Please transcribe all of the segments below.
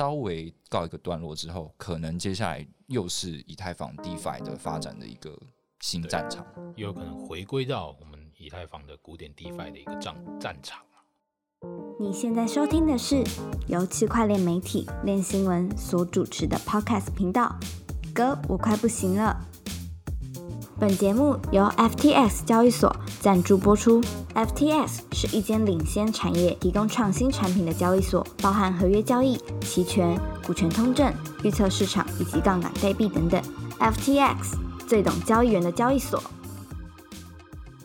稍微告一个段落之后，可能接下来又是以太坊 DeFi 的发展的一个新战场，也有可能回归到我们以太坊的古典 DeFi 的一个战战场。你现在收听的是由区块链媒体链新闻所主持的 Podcast 频道。哥，我快不行了。本节目由 FTX 交易所赞助播出。FTX 是一间领先产业、提供创新产品的交易所，包含合约交易、期权、股权通证、预测市场以及杠杆代币等等。FTX 最懂交易员的交易所。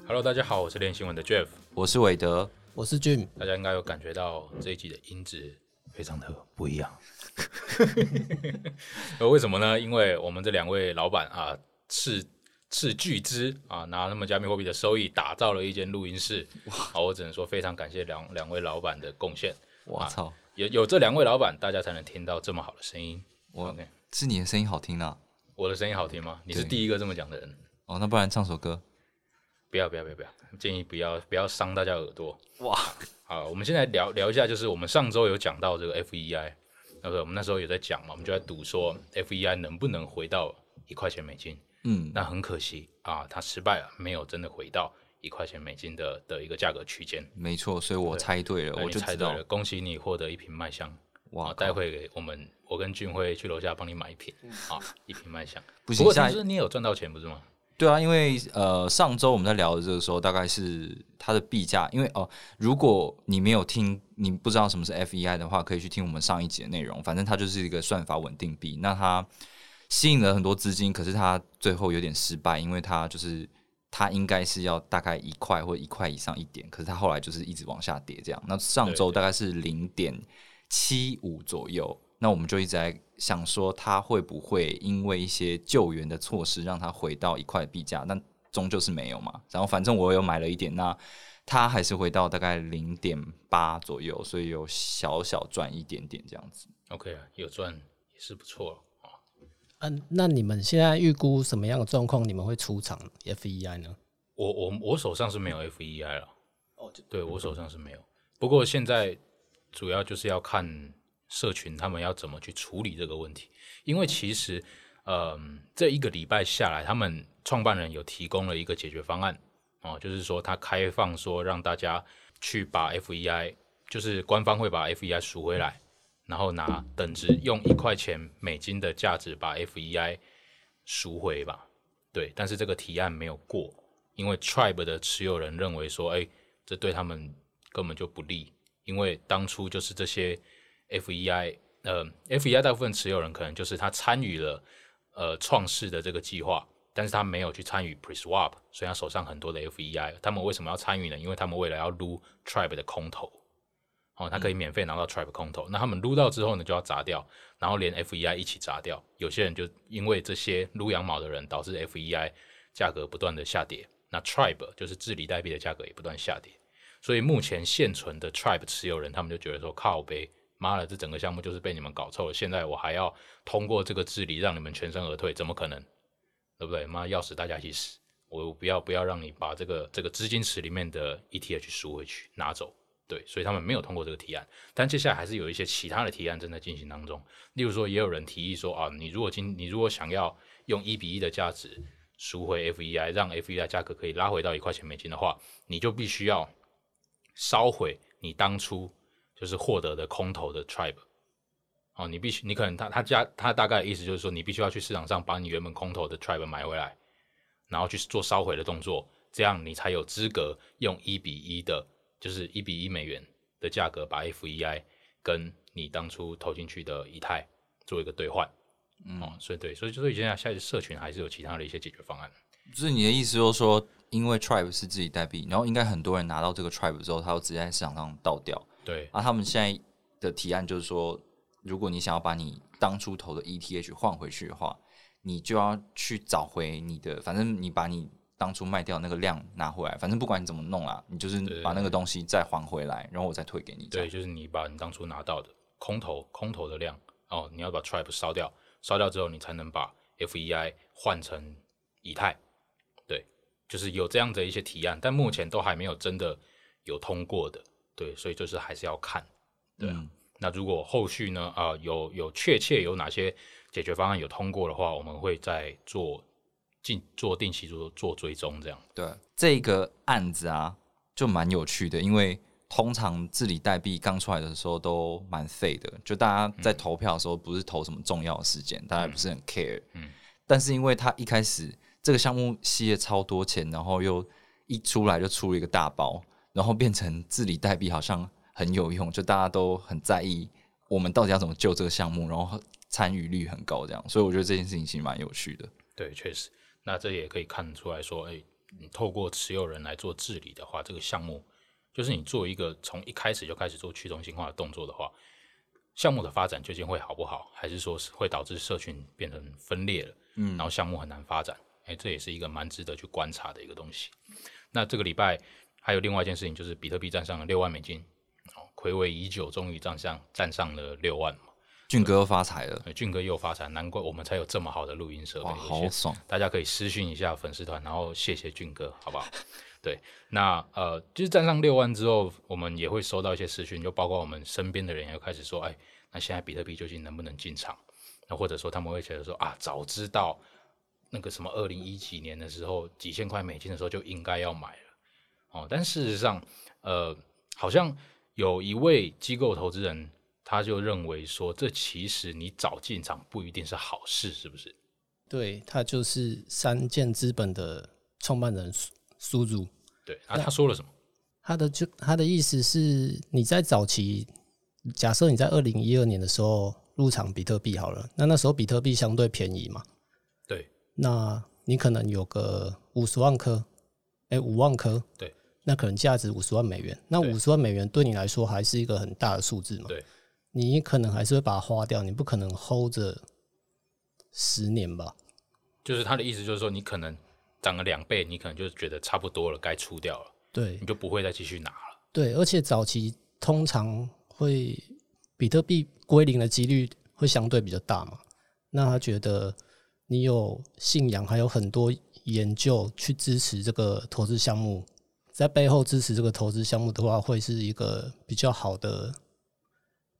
Hello，大家好，我是练新闻的 Jeff。我是韦德，我是 Jim，大家应该有感觉到这一集的音质非常的不一样。呃，为什么呢？因为我们这两位老板啊，斥斥巨资啊，拿他们加密货币的收益打造了一间录音室。好，我只能说非常感谢两两位老板的贡献。我操，有有这两位老板，大家才能听到这么好的声音。我是你的声音好听啊！我的声音好听吗？你是第一个这么讲的人。哦，那不然唱首歌。不要不要不要不要，建议不要不要伤大家耳朵。哇，好，我们现在聊聊一下，就是我们上周有讲到这个 FEI，那个我们那时候有在讲嘛，我们就在赌说 FEI 能不能回到一块钱美金。嗯，那很可惜啊，它失败了，没有真的回到一块钱美金的的一个价格区间。没错，所以我猜对了，那我就猜对了，。恭喜你获得一瓶麦香。哇啊，，待会我们我跟俊辉去楼下帮你买一瓶啊，一瓶麦香。不过其实你也有赚到钱不是吗？对啊，因为呃，上周我们在聊的这个时候，大概是它的币价，因为哦、如果你没有听，你不知道什么是 FEI 的话，可以去听我们上一集的内容。反正它就是一个算法稳定币，那它吸引了很多资金，可是它最后有点失败，因为它就是它应该是要大概一块或一块以上一点，可是它后来就是一直往下跌这样。那上周大概是零点七五左右，那我们就一直在想说，它会不会因为一些救援的措施，让它回到一块币价？但终究是没有嘛。然后反正我有买了一点，那它还是回到大概零点八左右，所以有小小赚一点点这样子。OK 啊，有赚也是不错了啊。嗯、那你们现在预估什么样的状况你们会出场 FEI 呢？我我我手上是没有 FEI 了，哦，对我手上是没有。不过现在主要就是要看社群他们要怎么去处理这个问题，因为其实，嗯、这一个礼拜下来，他们创办人有提供了一个解决方案哦，就是说他开放说让大家去把 FEI，就是官方会把 FEI 赎回来，然后拿等值用一块钱美金的价值把 FEI 赎回吧。对，但是这个提案没有过，因为 Tribe 的持有人认为说，哎，这对他们根本就不利，因为当初就是这些 FEI，呃，FEI 大部分持有人可能就是他参与了呃创世的这个计划，但是他没有去参与 Preswap，所以他手上很多的 FEI，他们为什么要参与呢？因为他们未来要撸 Tribe 的空投。哦，他可以免费拿到 Tribe 空投，那他们撸到之后呢，就要砸掉，然后连 FEI 一起砸掉。有些人就因为这些撸羊毛的人，导致 FEI 价格不断的下跌，那 Tribe 就是治理代币的价格也不断下跌。所以目前现存的 Tribe 持有人，他们就觉得说靠呗，妈的，这整个项目就是被你们搞臭了，现在我还要通过这个治理让你们全身而退，怎么可能？对不对？妈，要死大家一起死！我不要不要让你把这个这个资金池里面的 ETH 赎回去拿走。对，所以他们没有通过这个提案，但接下来还是有一些其他的提案正在进行当中。例如说，也有人提议说啊，你如果今你如果想要用一比一的价值赎回 FEI，让 FEI 价格可以拉回到一块钱美金的话，你就必须要烧毁你当初就是获得的空头的 tribe。哦，你必须，你可能他他加他大概意思就是说，你必须要去市场上把你原本空头的 tribe 买回来，然后去做烧毁的动作，这样你才有资格用一比一的，就是一比一美元的价格把 FEI 跟你当初投进去的以太做一个兑换。嗯哦，所以对，所以所以现在现在社群还是有其他的一些解决方案。就是你的意思，就是说，因为 Tribe 是自己代币，然后应该很多人拿到这个 Tribe 之后，他要直接在市场上倒掉。对啊，他们现在的提案就是说，如果你想要把你当初投的 ETH 换回去的话，你就要去找回你的，反正你把你当初卖掉那个量拿回来，反正不管你怎么弄啦，你就是把那个东西再还回来，然后我再退给你。这对，就是你把你当初拿到的空投空投的量哦，你要把 Tribe 烧掉，烧掉之后，你才能把 FEI 换成以太。对，就是有这样的一些提案，但目前都还没有真的有通过的。对，所以就是还是要看。对啊，嗯那如果后续呢，啊，有有确切有哪些解决方案有通过的话，我们会再做进做定期做做追踪，这样。对这个案子啊，就蛮有趣的，因为通常治理代币刚出来的时候都蛮废的，就大家在投票的时候不是投什么重要的事件，大家不是很 care。嗯。但是因为他一开始这个项目吸了超多钱，然后又一出来就出了一个大包，然后变成治理代币好像。很有用，就大家都很在意我们到底要怎么救这个项目，然后参与率很高，这样，所以我觉得这件事情其实蛮有趣的。对，确实，那这也可以看出来说，哎，你透过持有人来做治理的话，这个项目就是你做一个从一开始就开始做去中心化的动作的话，项目的发展究竟会好不好，还是说是会导致社群变成分裂了，嗯，然后项目很难发展？哎，这也是一个蛮值得去观察的一个东西。那这个礼拜还有另外一件事情，就是比特币站上了六万美金。哦，暌违已久，终于站上站上了六万嘛！俊哥又发财了，俊哥又发财，难怪我们才有这么好的录音设备，好爽！大家可以私讯一下粉丝团，然后谢谢俊哥，好不好？对，那呃，就是站上六万之后，我们也会收到一些私讯，就包括我们身边的人也开始说，哎，那现在比特币究竟能不能进场？那或者说他们会觉得说，啊，早知道那个什么二零一几年的时候几千块美金的时候就应该要买了哦。但事实上，呃，好像。有一位机构投资人，他就认为说，这其实你早进场不一定是好事，是不是？对他就是三箭资本的创办人苏苏祖。对啊，他说了什么？他的就他的意思是，你在早期，假设你在二零一二年的时候入场比特币好了，那那时候比特币相对便宜嘛？对，那你可能有个五十万颗，哎，五万颗，对。那可能价值五十万美元，那五十万美元对你来说还是一个很大的数字嘛？对，你可能还是会把它花掉，你不可能 hold 着十年吧？就是他的意思，就是说你可能涨了两倍，你可能就觉得差不多了，该出掉了，对，你就不会再继续拿了。对，而且早期通常会比特币归零的几率会相对比较大嘛？那他觉得你有信仰，还有很多研究去支持这个投资项目。在背后支持这个投资项目的话，会是一个比较好的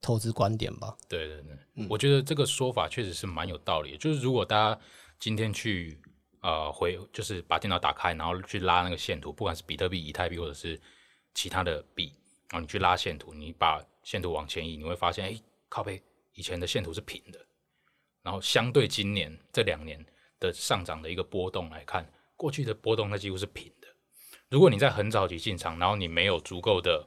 投资观点吧？对对对，我觉得这个说法确实是蛮有道理。就是如果大家今天去呃回，就是把电脑打开，然后去拉那个线图，不管是比特币、以太币或者是其他的币，然后你去拉线图，你把线图往前移，你会发现，哎，靠背以前的线图是平的，然后相对今年这两年的上涨的一个波动来看，过去的波动它几乎是平的。如果你在很早期进场，然后你没有足够的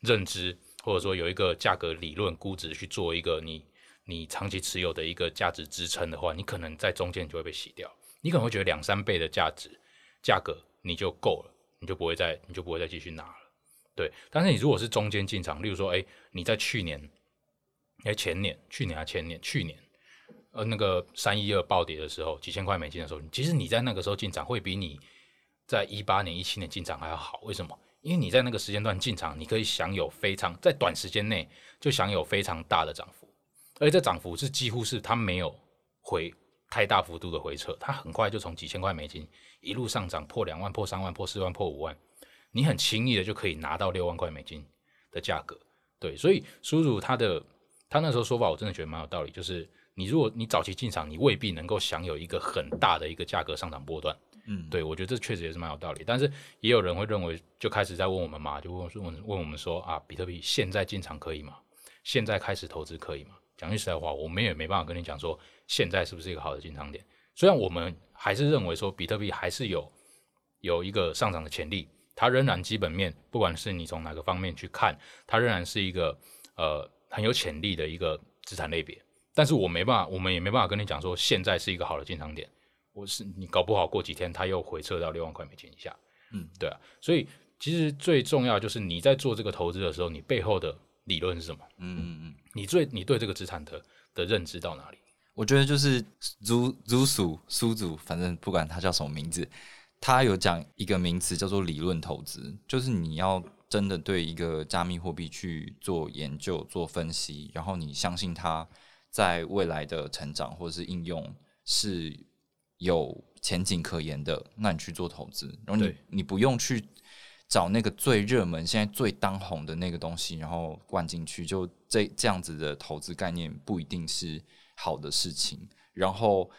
认知，或者说有一个价格理论估值去做一个你你长期持有的一个价值支撑的话，你可能在中间就会被洗掉。你可能会觉得两三倍的价值价格你就够了，你就不会再你就不会再继续拿了。对，但是你如果是中间进场，例如说，哎，你在去年，哎前年，去年还前年，去年，呃那个三一二暴跌的时候，几千块美金的时候，其实你在那个时候进场会比你。在一八年、一七年进场还要好，为什么？因为你在那个时间段进场，你可以享有非常在短时间内就享有非常大的涨幅，而且这涨幅是几乎是它没有回太大幅度的回撤，它很快就从几千块美金一路上涨破两万、破三万、破四万、破五万，你很轻易的就可以拿到六万块美金的价格。对，所以叔叔他的他那时候说法，我真的觉得蛮有道理，就是你如果你早期进场，你未必能够享有一个很大的一个价格上涨波段。嗯，对，我觉得这确实也是蛮有道理，但是也有人会认为，就开始在问我们嘛，就问问问我们说啊，比特币现在进场可以吗？现在开始投资可以吗？讲句实在话，我们也没办法跟你讲说现在是不是一个好的进场点。虽然我们还是认为说比特币还是有有一个上涨的潜力，它仍然基本面，不管是你从哪个方面去看，它仍然是一个呃很有潜力的一个资产类别。但是我没办法，我们也没办法跟你讲说现在是一个好的进场点。我是你搞不好过几天，它又回撤到六万块美金以下。嗯，对啊，所以其实最重要就是你在做这个投资的时候，你背后的理论是什么？嗯嗯嗯，你最你对这个资产的的认知到哪里？我觉得就是朱朱苏苏祖，反正不管他叫什么名字，他有讲一个名词叫做理论投资，就是你要真的对一个加密货币去做研究、做分析，然后你相信它在未来的成长或者是应用是。有前景可言的，那你去做投资，然后你你不用去找那个最热门、现在最当红的那个东西，然后灌进去，就这这样子的投资概念不一定是好的事情。然后，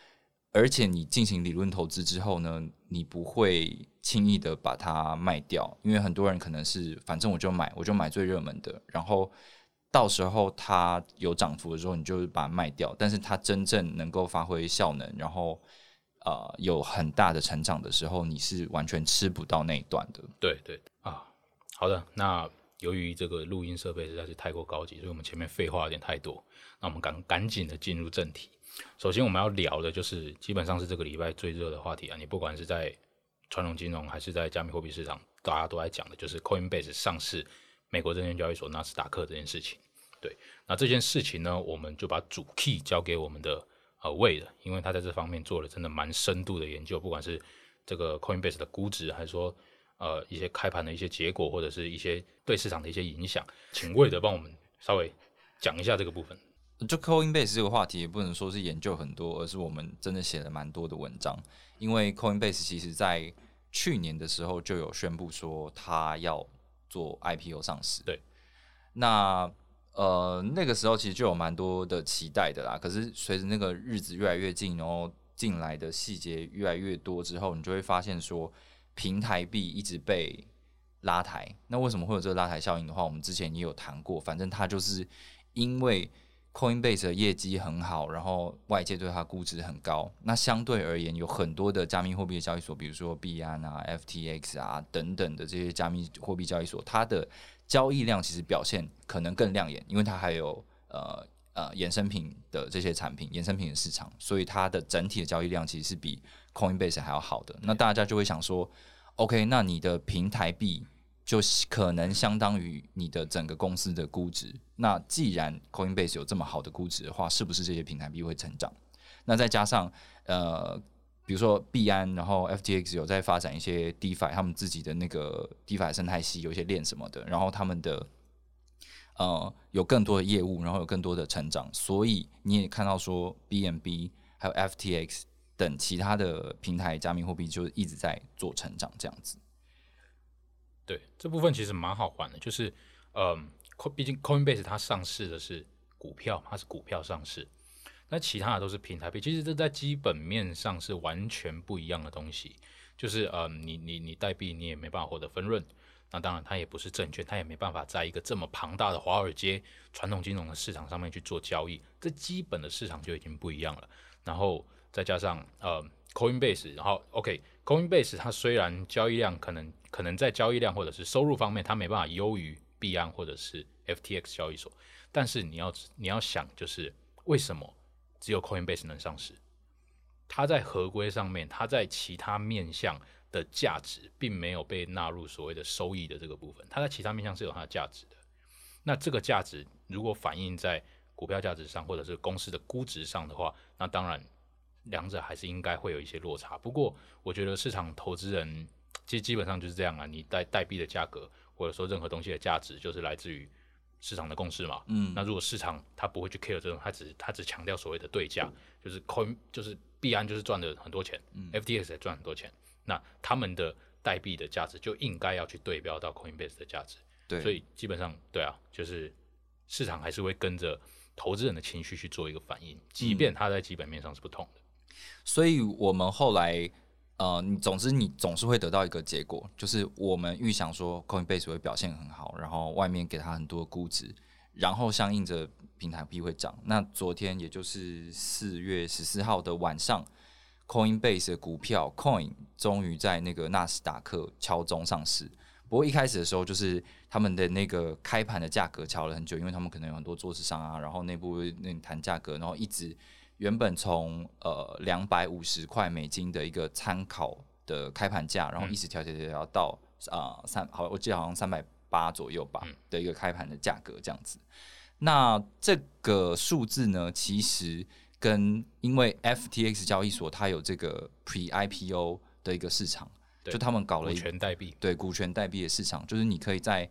而且你进行理论投资之后呢，你不会轻易的把它卖掉，因为很多人可能是反正我就买，我就买最热门的，然后到时候它有涨幅的时候，你就把它卖掉。但是它真正能够发挥效能，然后呃有很大的成长的时候，你是完全吃不到那一段的。对对啊，好的。那由于这个录音设备实在是太过高级，所以我们前面废话有点太多，那我们赶赶紧的进入正题。首先我们要聊的就是基本上是这个礼拜最热的话题啊！你不管是在传统金融还是在加密货币市场，大家都在讲的就是 Coinbase 上市美国证券交易所纳斯达克这件事情。对，那这件事情呢，我们就把主 key 交给我们的呃 w 的，因为他在这方面做了真的蛮深度的研究，不管是这个 Coinbase 的估值，还是说呃一些开盘的一些结果，或者是一些对市场的一些影响，请魏的帮我们稍微讲一下这个部分。就 Coinbase 这个话题也不能说是研究很多，而是我们真的写了蛮多的文章。因为 Coinbase 其实在去年的时候就有宣布说他要做 IPO 上市。对，那呃那个时候其实就有蛮多的期待的啦。可是随着那个日子越来越近，然后进来的细节越来越多之后，你就会发现说平台币一直被拉抬。那为什么会有这个拉抬效应的话，我们之前也有谈过。反正它就是因为 Coinbase 的业绩很好，然后外界对它估值很高。那相对而言，有很多的加密货币的交易所，比如说币安啊、FTX 啊等等的这些加密货币交易所，它的交易量其实表现可能更亮眼，因为它还有呃呃衍生品的这些产品，衍生品的市场，所以它的整体的交易量其实是比 Coinbase 还要好的。那大家就会想说，OK，那你的平台币？就可能相当于你的整个公司的估值。那既然 Coinbase 有这么好的估值的话，是不是这些平台币会成长？那再加上呃，比如说币安，然后 FTX 有在发展一些 DeFi，他们自己的那个 DeFi 生态系有一些链什么的，然后他们的呃有更多的业务，然后有更多的成长，所以你也看到说 BNB 还有 FTX 等其他的平台加密货币就一直在做成长，这样子。对这部分其实蛮好玩的，就是，嗯，毕竟 Coinbase 它上市的是股票，它是股票上市，那其他的都是平台币，其实这在基本面上是完全不一样的东西。就是，嗯，你你你代币你也没办法获得分润，那当然它也不是证券，它也没办法在一个这么庞大的华尔街传统金融的市场上面去做交易，这基本的市场就已经不一样了。然后再加上，呃，Coinbase，然后 OK，Coinbase 它虽然交易量可能。可能在交易量或者是收入方面，它没办法优于币安或者是 FTX 交易所。但是你要你要想，就是为什么只有 Coinbase 能上市？它在合规上面，它在其他面向的价值并没有被纳入所谓的收益的这个部分。它在其他面向是有它的价值的。那这个价值如果反映在股票价值上，或者是公司的估值上的话，那当然两者还是应该会有一些落差。不过，我觉得市场投资人。其实基本上就是这样啊，你代代币的价格，或者说任何东西的价值，就是来自于市场的共识嘛。嗯，那如果市场它不会去 care 这种，它只它只强调所谓的对价，就是 coin 就是币安就是赚了很多钱嗯，FTX 也赚很多钱，那他们的代币的价值就应该要去对标到 Coinbase 的价值。对，所以基本上对啊，就是市场还是会跟着投资人的情绪去做一个反应，即便它在基本面上是不同的。所以我们后来。呃，你总之你总是会得到一个结果，就是我们预想说 Coinbase 会表现很好，然后外面给它很多估值，然后相应着平台币会涨。那昨天也就是四月十四号的晚上，Coinbase 的股票 Coin 终于在那个纳斯达克敲钟上市。不过一开始的时候，就是他们的那个开盘的价格敲了很久，因为他们可能有很多做市商啊，然后内部那谈价格，然后一直。原本从呃两百五十块美金的一个参考的开盘价，然后一直调调调调到啊三好，我记得好像三百八左右吧的一个开盘的价格这样子。那这个数字呢，其实跟因为 FTX 交易所它有这个 Pre IPO 的一个市场，就他们搞了股权代币，对股权代币的市场，就是你可以在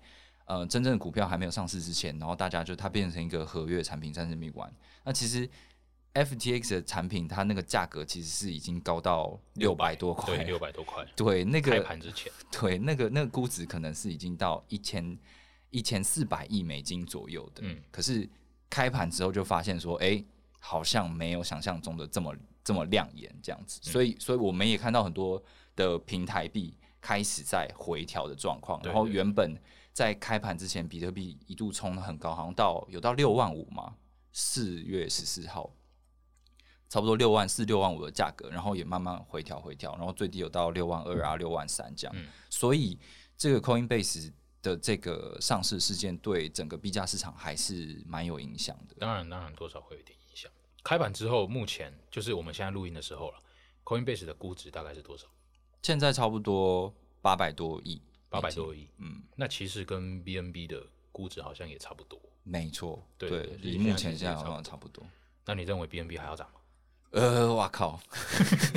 呃真正的股票还没有上市之前，然后大家就它变成一个合约产品在那边玩。那其实。FTX 的产品，它那个价格其实是已经高到六百多块，对，六百多块，对，那个开盘之前，对，那个那个估值可能是已经到一千一千四百亿美金左右的，嗯。可是开盘之后就发现说，哎、好像没有想象中的这么这么亮眼这样子，嗯。所以所以我们也看到很多的平台币开始在回调的状况，然后原本在开盘之前，比特币一度冲的很高，好像到有到六万五嘛，四月十四号。差不多六万四、六万五的价格，然后也慢慢回调回调，然后最低有到六万二啊、六万三这样。嗯所以这个 Coinbase 的这个上市事件对整个币价市场还是蛮有影响的。当然当然多少会有点影响。开盘之后，目前就是我们现在录音的时候了，Coinbase 的估值大概是多少？现在差不多八百多亿，八百多亿，嗯，那其实跟 BNB 的估值好像也差不多。没错，对离目前现在好像差不多。那你认为 BNB 还要涨吗？呃，哇靠，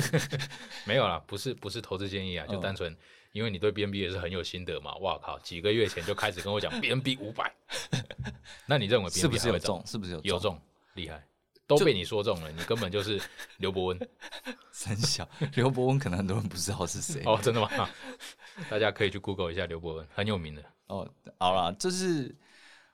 没有啦，不是不是投资建议啊，就嗯单纯因为你对 BNB 也是很有心得嘛。哇靠，几个月前就开始跟我讲 BNB 五百，那你认为 BNB 是不是有中？是不是有有中，厉害，都被你说中了，你根本就是刘伯温 三小刘伯温，可能很多人不知道是谁。哦，真的吗？大家可以去 Google 一下刘伯温，很有名的。哦，好啦，就是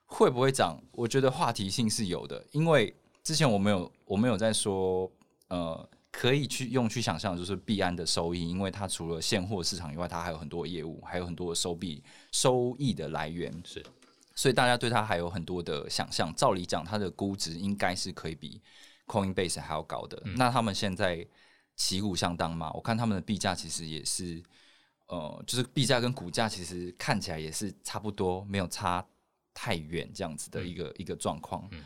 会不会涨？我觉得话题性是有的，因为之前我们有我们有在说，呃，可以去用去想象，就是币安的收益，因为它除了现货市场以外，它还有很多业务，还有很多的收币收益的来源，是所以大家对它还有很多的想象。照理讲，它的估值应该是可以比 Coinbase 还要高的。那他们现在旗鼓相当嘛？我看他们的币价其实也是，呃，就是币价跟股价其实看起来也是差不多，没有差太远这样子的一个、一个状况。嗯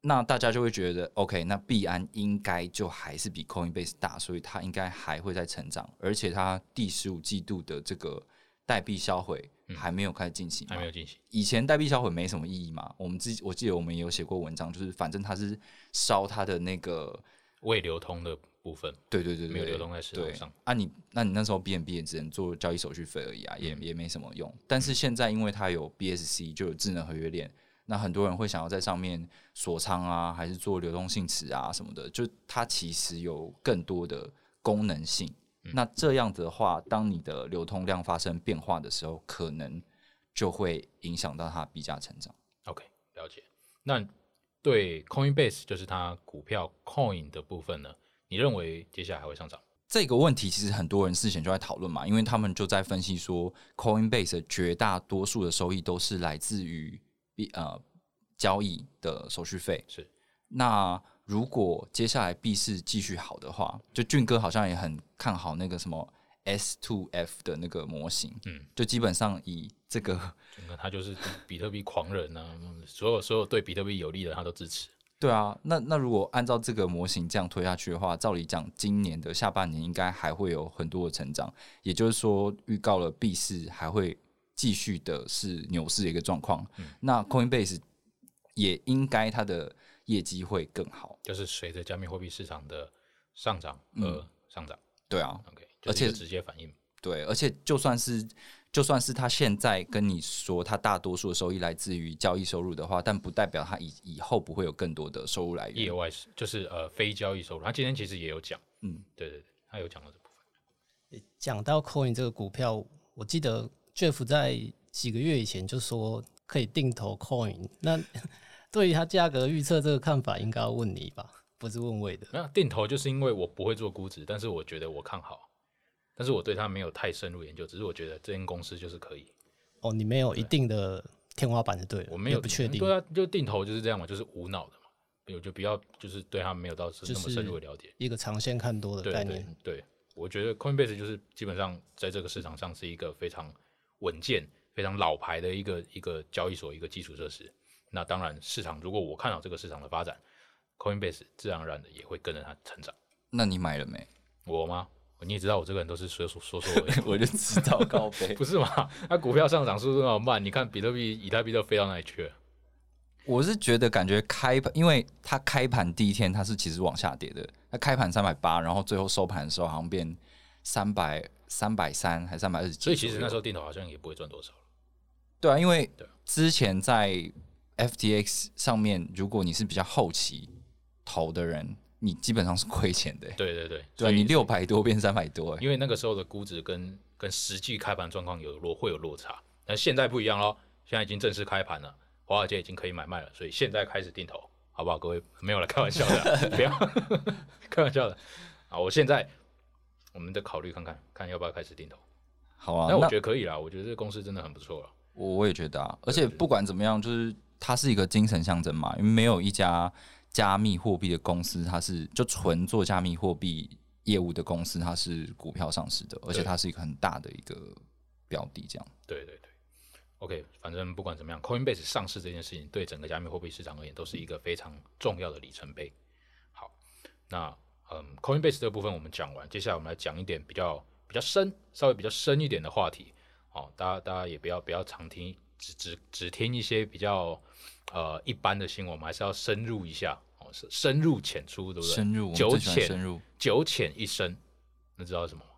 那大家就会觉得，OK，那币安应该就还是比 Coinbase 大，所以它应该还会在成长，而且它第十五季度的这个代币销毁还没有开始进行嘛，还没有进行，以前代币销毁没什么意义嘛，我们自己我记得我们也有写过文章，就是反正它是烧它的那个，未流通的部分对对对对，没有流通在市场上。啊你，那你那时候 BNB 也只能做交易手续费而已啊，也嗯也没什么用。但是现在因为它有 BSC，就有智能合约链，那很多人会想要在上面锁仓啊，还是做流动性池啊什么的，就它其实有更多的功能性。嗯那这样的话，当你的流通量发生变化的时候，可能就会影响到它币价成长。OK，了解。那对 Coinbase 就是它股票 Coin 的部分呢？你认为接下来还会上涨？这个问题其实很多人事前就在讨论嘛，因为他们就在分析说，Coinbase 的绝大多数的收益都是来自于币呃交易的手续费。是那如果接下来币市继续好的话，就俊哥好像也很看好那个什么 S two F 的那个模型，嗯，就基本上以这个 整个他就是比特币狂人啊，嗯所有所有对比特币有利的他都支持。对啊，那那如果按照这个模型这样推下去的话，照理讲，今年的下半年应该还会有很多的成长，也就是说，预告了币市还会继续的是牛市的一个状况。那 Coinbase 也应该它的业绩会更好。就是随着加密货币市场的上涨而上涨。对啊，OK，而且直接反应。对，而且就算是就算是他现在跟你说，他大多数的收益来自于交易收入的话，但不代表他以以后不会有更多的收入来源。业外是就是呃非交易收入，他今天其实也有讲，嗯，对对对，他有讲到这部分。讲到 Coin 这个股票，我记得 Jeff 在几个月以前就说可以定投 Coin，那对于它价格预测这个看法，应该要问你吧，不是问魏的。那定投就是因为我不会做估值，但是我觉得我看好，但是我对它没有太深入研究，只是我觉得这间公司就是可以，哦，你没有一定的天花板就对了，我没有也不确定。对啊，就定投就是这样嘛，就是无脑的嘛，我就不要就是对它没有到就那么深入的了解。一个长线看多的概念。对，我觉得 Coinbase 就是基本上在这个市场上是一个非常稳健、非常老牌的一个一个交易所，一个基础设施。那当然，市场如果我看好这个市场的发展，Coinbase 自然而然的也会跟着它成长。那你买了没？我吗？你也知道我这个人都是说说说说，我就知道高飞。不是嘛？它股票上涨速度那么慢，你看比特币、以太币都飞到哪里去了？我是觉得感觉开盘，因为它开盘第一天它是其实往下跌的，它开盘三百八，然后最后收盘的时候好像变三百三百三还三百二十几，所以其实那时候定投好像也不会赚多少了。对啊，因为之前在 FTX 上面，如果你是比较后期投投的人，你基本上是亏钱的、对对对，对你六百多变三百多、欸，因为那个时候的估值跟跟实际开盘状况有落会有落差，但现在不一样喽，现在已经正式开盘了，华尔街已经可以买卖了，所以现在开始定投，好不好？各位没有了，开玩笑的，不要开玩笑的啊！我现在我们再考虑看看，看要不要开始定投。好啊，那我觉得可以啦，我觉得这个公司真的很不错了。我我也觉得啊，而且不管怎么样，就是它是一个精神象征嘛，因为没有一家加密货币的公司，它是就纯做加密货币业务的公司，它是股票上市的，而且它是一个很大的一个标的，这样。对对对，OK，反正不管怎么样，Coinbase 上市这件事情对整个加密货币市场而言都是一个非常重要的里程碑。好，那嗯，Coinbase 这个部分我们讲完，接下来我们来讲一点比较比较深、稍微比较深一点的话题。哦，大家大家也不要不要常听，只只只听一些比较呃一般的新闻，我们还是要深入一下哦，是深入浅出，对不对？深入，我们九最喜欢浅深入，九浅一深，那知道什么吗？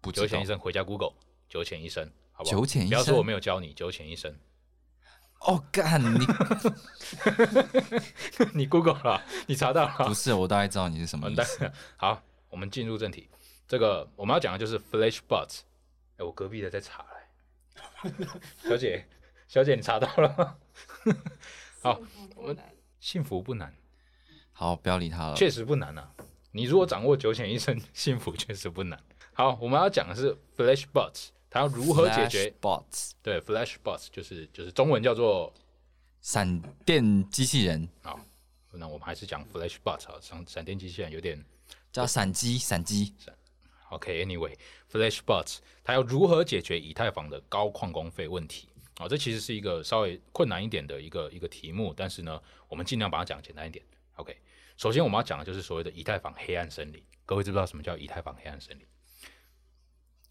不知道九浅一深，回家 Google 九浅一深，好不好？九浅一不要说我没有教你九浅一深，哦，干你 你 Google 了，你查到了，不是，我大概知道你是什么意思。好，我们进入正题。这个我们要讲的就是 Flashbots。哎，我隔壁的在查嘞，小姐，小姐，你查到了吗？好，我们幸福不难，好，不要理他了。确实不难啊。你如果掌握九浅一深，幸福确实不难。好，我们要讲的是 Flashbots，它要如何解决？bots 对，Flashbots 就是就是中文叫做闪电机器人好，那我们还是讲 Flash bots 啊，闪闪电机器人有点叫闪击，闪击 OK，Anyway，Flashbots 它要如何解决以太坊的高矿工费问题？啊、这其实是一个稍微困难一点的一个一个题目，但是呢，我们尽量把它讲简单一点。OK，首先我们要讲的就是所谓的以太坊黑暗森林。各位知不知道什么叫以太坊黑暗森林？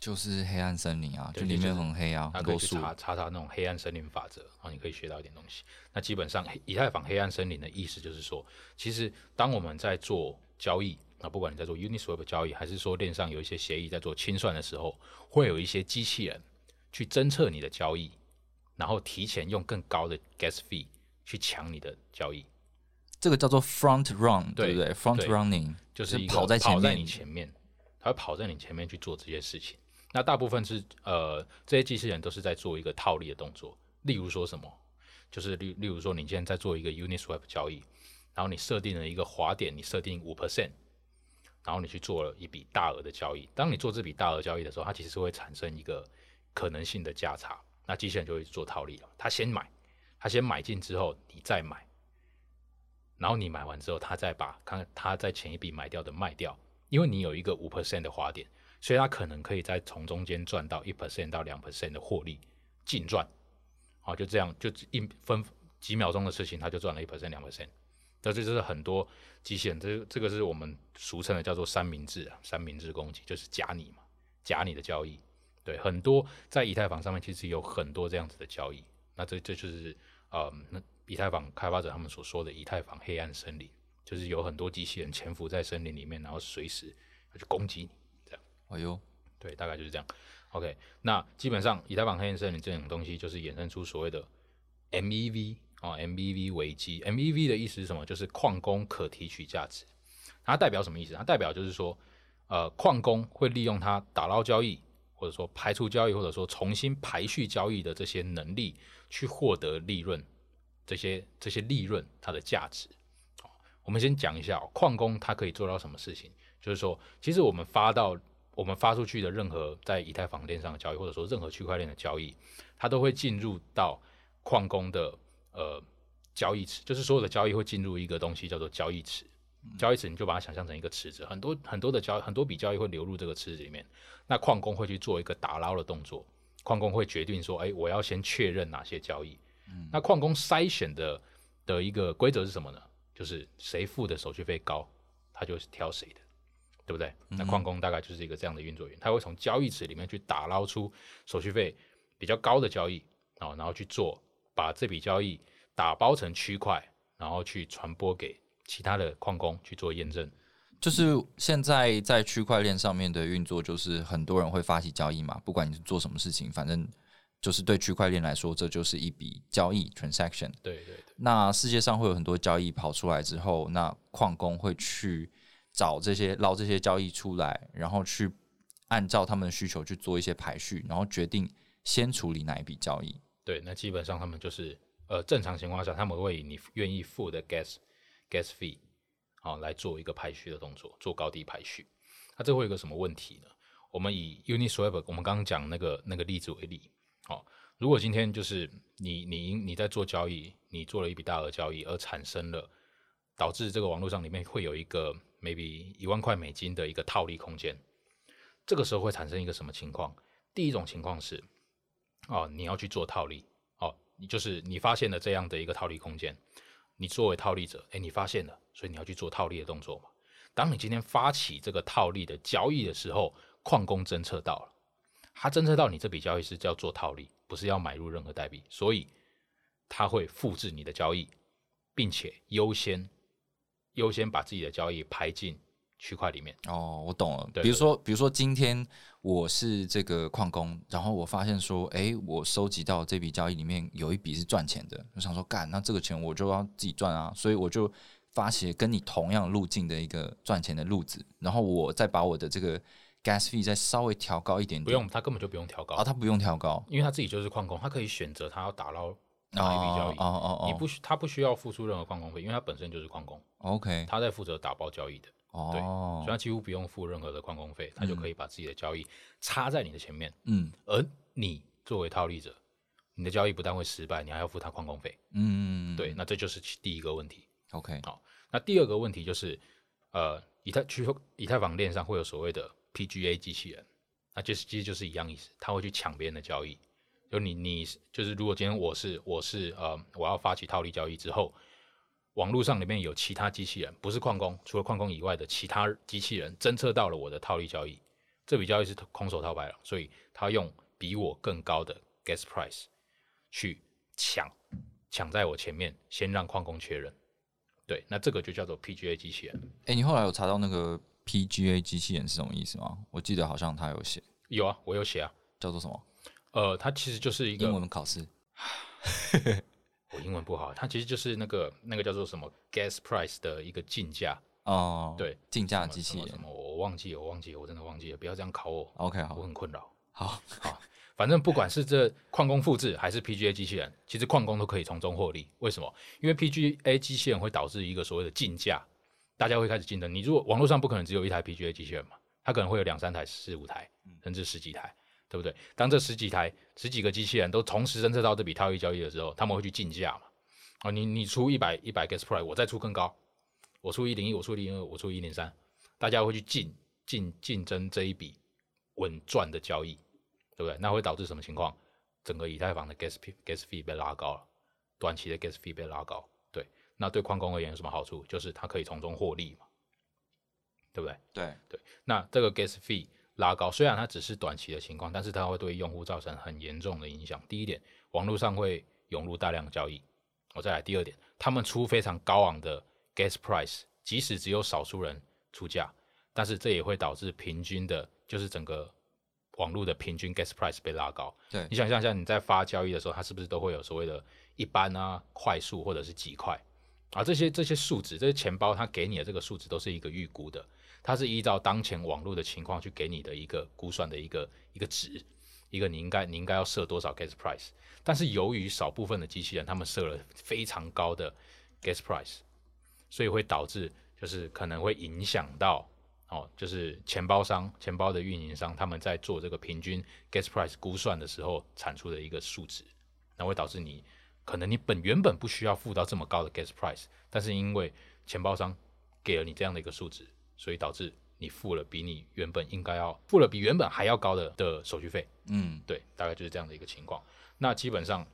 就是黑暗森林啊，就里面很黑啊，大很多树。家可以去查查查那种黑暗森林法则，然后你可以学到一点东西。那基本上，以太坊黑暗森林的意思就是说，其实当我们在做交易，那不管你在做 Uniswap 交易，还是说链上有一些协议在做清算的时候，会有一些机器人去侦测你的交易，然后提前用更高的 gas fee 去抢你的交易，这个叫做 front run，对对不对？front running 就是跑在跑在你前面，他会跑在你前面去做这些事情。那大部分是呃，这些机器人都是在做一个套利的动作，例如说什么，就是例例如说你今天在做一个 Uniswap 交易，然后你设定了一个滑点，你设定五 percent，然后你去做了一笔大额的交易。当你做这笔大额交易的时候，它其实是会产生一个可能性的价差，那机器人就会做套利了。他先买，他先买进之后，你再买，然后你买完之后，他再把看他在前一笔买掉的卖掉，因为你有一个五 percent 的滑点，所以他可能可以再从中间赚到一 percent 到两 percent 的获利，净赚。啊，就这样，就一分几秒钟的事情，他就赚了一 percent 两 percent。那这就是很多机器人，这这个是我们俗称的叫做三明治啊，三明治攻击就是假你嘛，假你的交易。对，很多在以太坊上面其实有很多这样子的交易。那这这就是呃，那以太坊开发者他们所说的以太坊黑暗森林，就是有很多机器人潜伏在森林里面，然后随时要去攻击你。哎呦，对，大概就是这样。OK，那基本上以太坊黑暗森林这种东西，就是衍生出所谓的 MEV 哦，MEV 危机。MEV 的意思是什么？就是矿工可提取价值。它代表什么意思？它代表就是说，呃，矿工会利用它打捞交易，或者说排除交易，或者说重新排序交易的这些能力，去获得利润。这些这些利润它的价值。我们先讲一下、哦、矿工他可以做到什么事情，就是说，其实我们发到我们发出去的任何在以太坊链上的交易，或者说任何区块链的交易，它都会进入到矿工的呃交易池，就是所有的交易会进入一个东西叫做交易池。交易池你就把它想象成一个池子，很多很多的交很多笔交易会流入这个池子里面。那矿工会去做一个打捞的动作，矿工会决定说，哎，我要先确认哪些交易。那矿工筛选的的一个规则是什么呢？就是谁付的手续费高，他就是挑谁的。对不对？那矿工大概就是一个这样的运作员，他会从交易池里面去打捞出手续费比较高的交易啊、哦，然后去做把这笔交易打包成区块，然后去传播给其他的矿工去做验证。就是现在在区块链上面的运作，就是很多人会发起交易嘛，不管你是做什么事情，反正就是对区块链来说，这就是一笔交易 transaction。对对对，那世界上会有很多交易跑出来之后，那矿工会去找这些捞这些交易出来，然后去按照他们的需求去做一些排序，然后决定先处理哪一笔交易。对，那基本上他们就是呃正常情况下，他们会以你愿意付的 gas gas fee 好、来做一个排序的动作，做高低排序。那这会有一个什么问题呢？我们以 Uniswap 我们刚刚讲那个那个例子为例，好、如果今天就是你你你在做交易，你做了一笔大额交易，而产生了导致这个网络上里面会有一个 maybe 一万块美金的一个套利空间，这个时候会产生一个什么情况？第一种情况是，哦，你要去做套利，哦，你就是你发现了这样的一个套利空间，你作为套利者，哎，你发现了，所以你要去做套利的动作嘛。当你今天发起这个套利的交易的时候，矿工侦测到了，他侦测到你这笔交易是叫做套利，不是要买入任何代币，所以他会复制你的交易，并且优先优先把自己的交易排进区块里面。哦，我懂了。对比如说，比如说今天我是这个矿工，然后我发现说，哎，我收集到这笔交易里面有一笔是赚钱的，我想说，干，那这个钱我就要自己赚啊，所以我就发起跟你同样路径的一个赚钱的路子，然后我再把我的这个 gas fee 再稍微调高一点点。不用，他根本就不用调高啊，他不用调高。因为他自己就是矿工，他可以选择他要打捞哦哪一笔交易。哦哦哦，你不需他不需要付出任何矿工费，因为他本身就是矿工，OK 他在负责打包交易的对，所以哦，他几乎不用付任何的矿工费，他就可以把自己的交易插在你的前面，嗯而你作为套利者，你的交易不但会失败，你还要付他矿工费。嗯，对，那这就是其第一个问题。，OK 好那第二个问题就是，呃，以太区以太坊链上会有所谓的 PGA 机器人，那就是其实就是一样意思，他会去抢别人的交易。就你你就是如果今天我是我是呃我要发起套利交易之后，网络上里面有其他机器人，不是矿工，除了矿工以外的其他机器人侦测到了我的套利交易，这笔交易是空手套白狼，所以他用比我更高的 gas price 去抢抢在我前面，先让矿工确认。对，那这个就叫做 PGA 机器人。哎、你后来有查到那个 PGA 机器人是什么意思吗？我记得好像他有写，有啊，我有写啊。叫做什么？呃，它其实就是一个英文考试 我英文不好，它其实就是那个那个叫做什么 gas price 的一个竞价，哦，对，竞价机器人什么我忘记了，我忘记了，我真的忘记了，不要这样考我，，OK，好我，很困扰。好，反正不管是这矿工复制还是 PGA 机器人，其实矿工都可以从中获利。为什么？因为 PGA 机器人会导致一个所谓的竞价，大家会开始竞争。你如果网络上不可能只有一台 PGA 机器人嘛，它可能会有两三台、四五台，甚至十几台，对不对？当这十几台、十几个机器人都同时侦测到这笔套利交易的时候，他们会去竞价嘛？哦，你你出一百一百 gas price，我再出更高，我出一零一，我出一零二，我出一零三，大家会去竞竞竞争这一笔稳赚的交易。对不对？那会导致什么情况？整个以太坊的 gas gas fee 被拉高了，短期的 gas fee 被拉高。对，那对矿工而言有什么好处？就是它可以从中获利嘛，对不对？对，对，那这个 gas fee 拉高，虽然它只是短期的情况，但是它会对用户造成很严重的影响。第一点，网络上会涌入大量交易。我再来第二点，他们出非常高昂的 gas price，即使只有少数人出价，但是这也会导致平均的，就是整个网络的平均 gas price 被拉高。对你想象一下，你在发交易的时候，它是不是都会有所谓的一般啊、快速或者是几块啊？这些这些数值，这些钱包它给你的这个数值都是一个预估的，它是依照当前网络的情况去给你的一个估算的一个一个值，一个你应该你应该要设多少 gas price。但是由于少部分的机器人他们设了非常高的 gas price，所以会导致就是可能会影响到哦，就是钱包商、钱包的运营商他们在做这个平均 gas price 估算的时候产出的一个数值，那会导致你可能你本原本不需要付到这么高的 gas price，但是因为钱包商给了你这样的一个数值，所以导致你付了比你原本应该要付了比原本还要高的的手续费。嗯，对，大概就是这样的一个情况。那基本上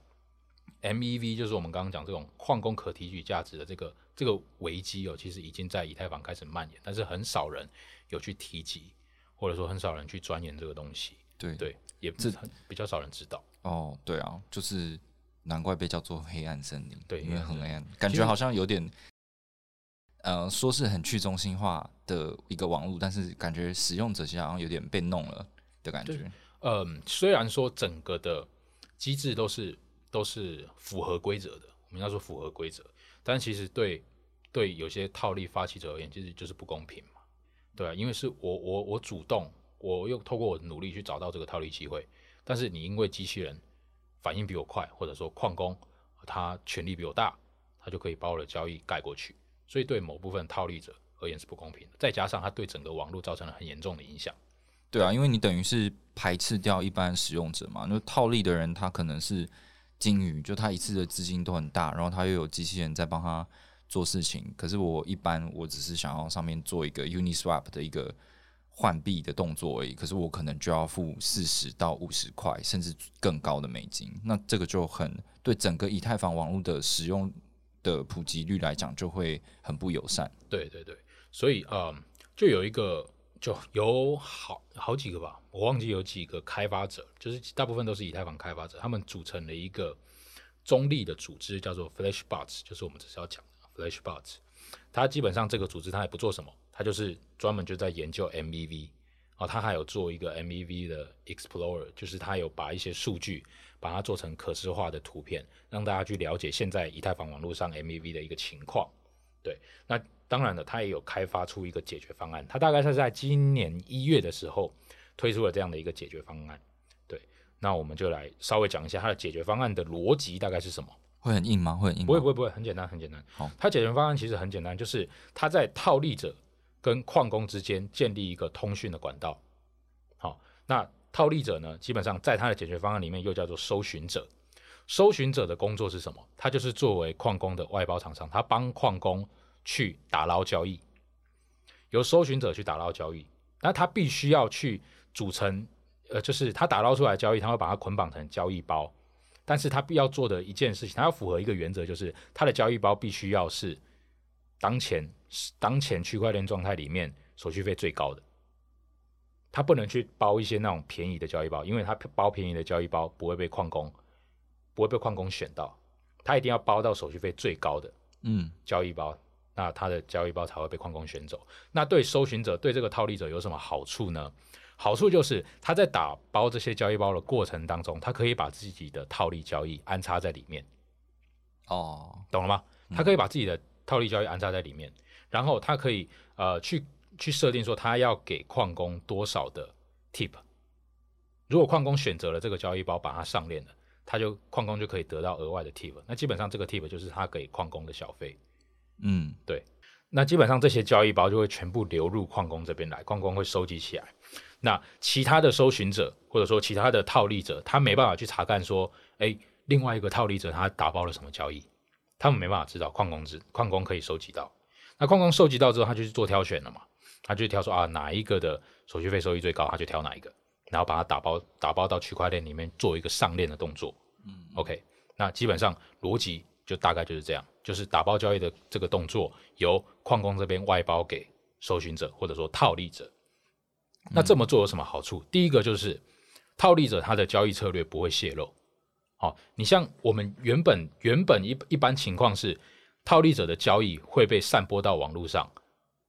，MEV 就是我们刚刚讲这种矿工可提取价值的这个这个危机哦，其实已经在以太坊开始蔓延，但是很少人有去提及，或者说很少人去钻研这个东西。对，对，也这很比较少人知道。哦，对啊，就是难怪被叫做黑暗森林，对因为很黑暗，感觉好像有点，呃，说是很去中心化的一个网络，但是感觉使用者实好像有点被弄了的感觉。嗯，虽然说整个的机制都是都是符合规则的，我们要说符合规则，但其实对对有些套利发起者而言，其实就是不公平嘛，对啊，因为是我我我主动，我又透过我的努力去找到这个套利机会，但是你因为机器人反应比我快，或者说矿工他权力比我大，他就可以把我的交易盖过去，所以对某部分套利者而言是不公平的，再加上它对整个网络造成了很严重的影响。对啊，因为你等于是排斥掉一般使用者嘛。那套利的人，他可能是金鱼，就他一次的资金都很大，然后他又有机器人在帮他做事情。可是我一般我只是想要上面做一个 Uniswap 的一个换币的动作而已，可是我可能就要付四十到五十块，甚至更高的美金。那这个就很对整个以太坊网络的使用的普及率来讲，就会很不友善。对对对，所以嗯，就有一个。就有好好几个吧，我忘记有几个开发者，就是大部分都是以太坊开发者，他们组成了一个中立的组织，叫做 Flashbots，就是我们这是要讲的 Flashbots。它基本上这个组织它也不做什么，它就是专门就在研究 MEV 啊，它还有做一个 MEV 的 Explorer，就是它有把一些数据把它做成可视化的图片，让大家去了解现在以太坊网络上 MEV 的一个情况。对，那。当然了，他也有开发出一个解决方案。他大概是在今年一月的时候推出了这样的一个解决方案。对，那我们就来稍微讲一下它的解决方案的逻辑大概是什么？会很硬吗？会很硬？不会，不会，不会，很简单，很简单。好，它解决方案其实很简单，就是它在套利者跟矿工之间建立一个通讯的管道。好，那套利者呢，基本上在他的解决方案里面又叫做搜寻者。搜寻者的工作是什么？他就是作为矿工的外包厂商，他帮矿工。去打捞交易，由搜寻者去打捞交易，那他必须要去组成，呃，就是他打捞出来交易，他会把它捆绑成交易包，但是他必要做的一件事情，他要符合一个原则，就是他的交易包必须要是当前当前区块链状态里面手续费最高的，他不能去包一些那种便宜的交易包，因为他包便宜的交易包不会被矿工不会被矿工选到，他一定要包到手续费最高的，嗯，交易包。那他的交易包才会被矿工选走。那对搜寻者、对这个套利者有什么好处呢？好处就是他在打包这些交易包的过程当中，他可以把自己的套利交易安插在里面。哦，懂了吗？他可以把自己的套利交易安插在里面，然后他可以呃去去设定说他要给矿工多少的 tip。如果矿工选择了这个交易包把它上链了，他就矿工就可以得到额外的 tip。那基本上这个 tip 就是他给矿工的小费。嗯，对，那基本上这些交易包就会全部流入矿工这边来，矿工会收集起来。那其他的搜寻者或者说其他的套利者，他没办法去查看说，哎，另外一个套利者他打包了什么交易，他们没办法知道。矿工知，矿工可以收集到。那矿工收集到之后，他就去做挑选了嘛，他就挑说啊，哪一个的手续费收益最高，他就挑哪一个，然后把它打包打包到区块链里面做一个上链的动作。嗯，OK，那基本上逻辑就大概就是这样。就是打包交易的这个动作，由矿工这边外包给搜寻者或者说套利者。那这么做有什么好处？第一个就是套利者他的交易策略不会泄露。好，你像我们原本原本一一般情况是，套利者的交易会被散播到网络上，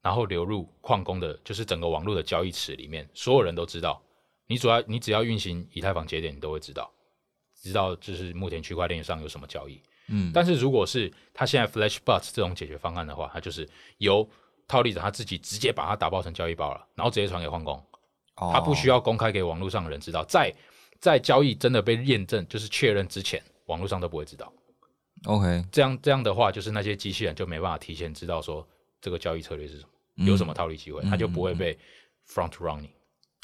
然后流入矿工的，就是整个网络的交易池里面，所有人都知道。你主要你只要运行以太坊节点，你都会知道，知道就是目前区块链上有什么交易。嗯，但是如果是他现在 Flash Bots 这种解决方案的话，他就是由套利者他自己直接把它打包成交易包了，然后直接传给矿工，他不需要公开给网络上的人知道，在在交易真的被验证就是确认之前，网络上都不会知道。OK，这样这样的话，就是那些机器人就没办法提前知道说这个交易策略是什么，有什么套利机会，它就不会被 front running。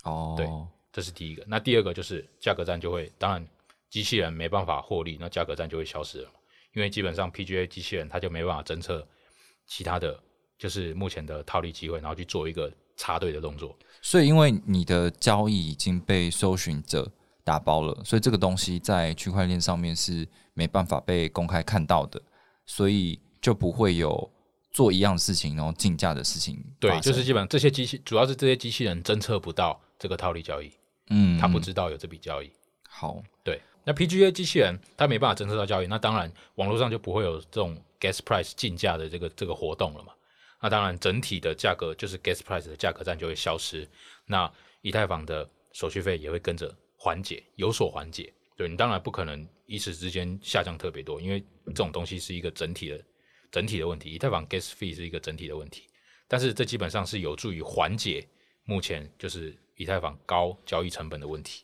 哦，对，这是第一个。那第二个就是价格战就会，当然机器人没办法获利，那价格战就会消失了。因为基本上 PGA 机器人它就没办法侦测其他的就是目前的套利机会，然后去做一个插队的动作。所以因为你的交易已经被搜寻者打包了，所以这个东西在区块链上面是没办法被公开看到的，所以就不会有做一样的事情然后竞价的事情。对，就是基本上这些机器主要是这些机器人侦测不到这个套利交易，嗯，他不知道有这笔交易。好，对。那 PGA 机器人它没办法侦测到交易，那当然网络上就不会有这种 gas price 竞价的这个这个活动了嘛。那当然整体的价格就是 gas price 的价格战就会消失，那以太坊的手续费也会跟着缓解，有所缓解。对你当然不可能一时之间下降特别多，因为这种东西是一个整体的整体的问题，以太坊 gas fee 是一个整体的问题，但是这基本上是有助于缓解目前就是以太坊高交易成本的问题。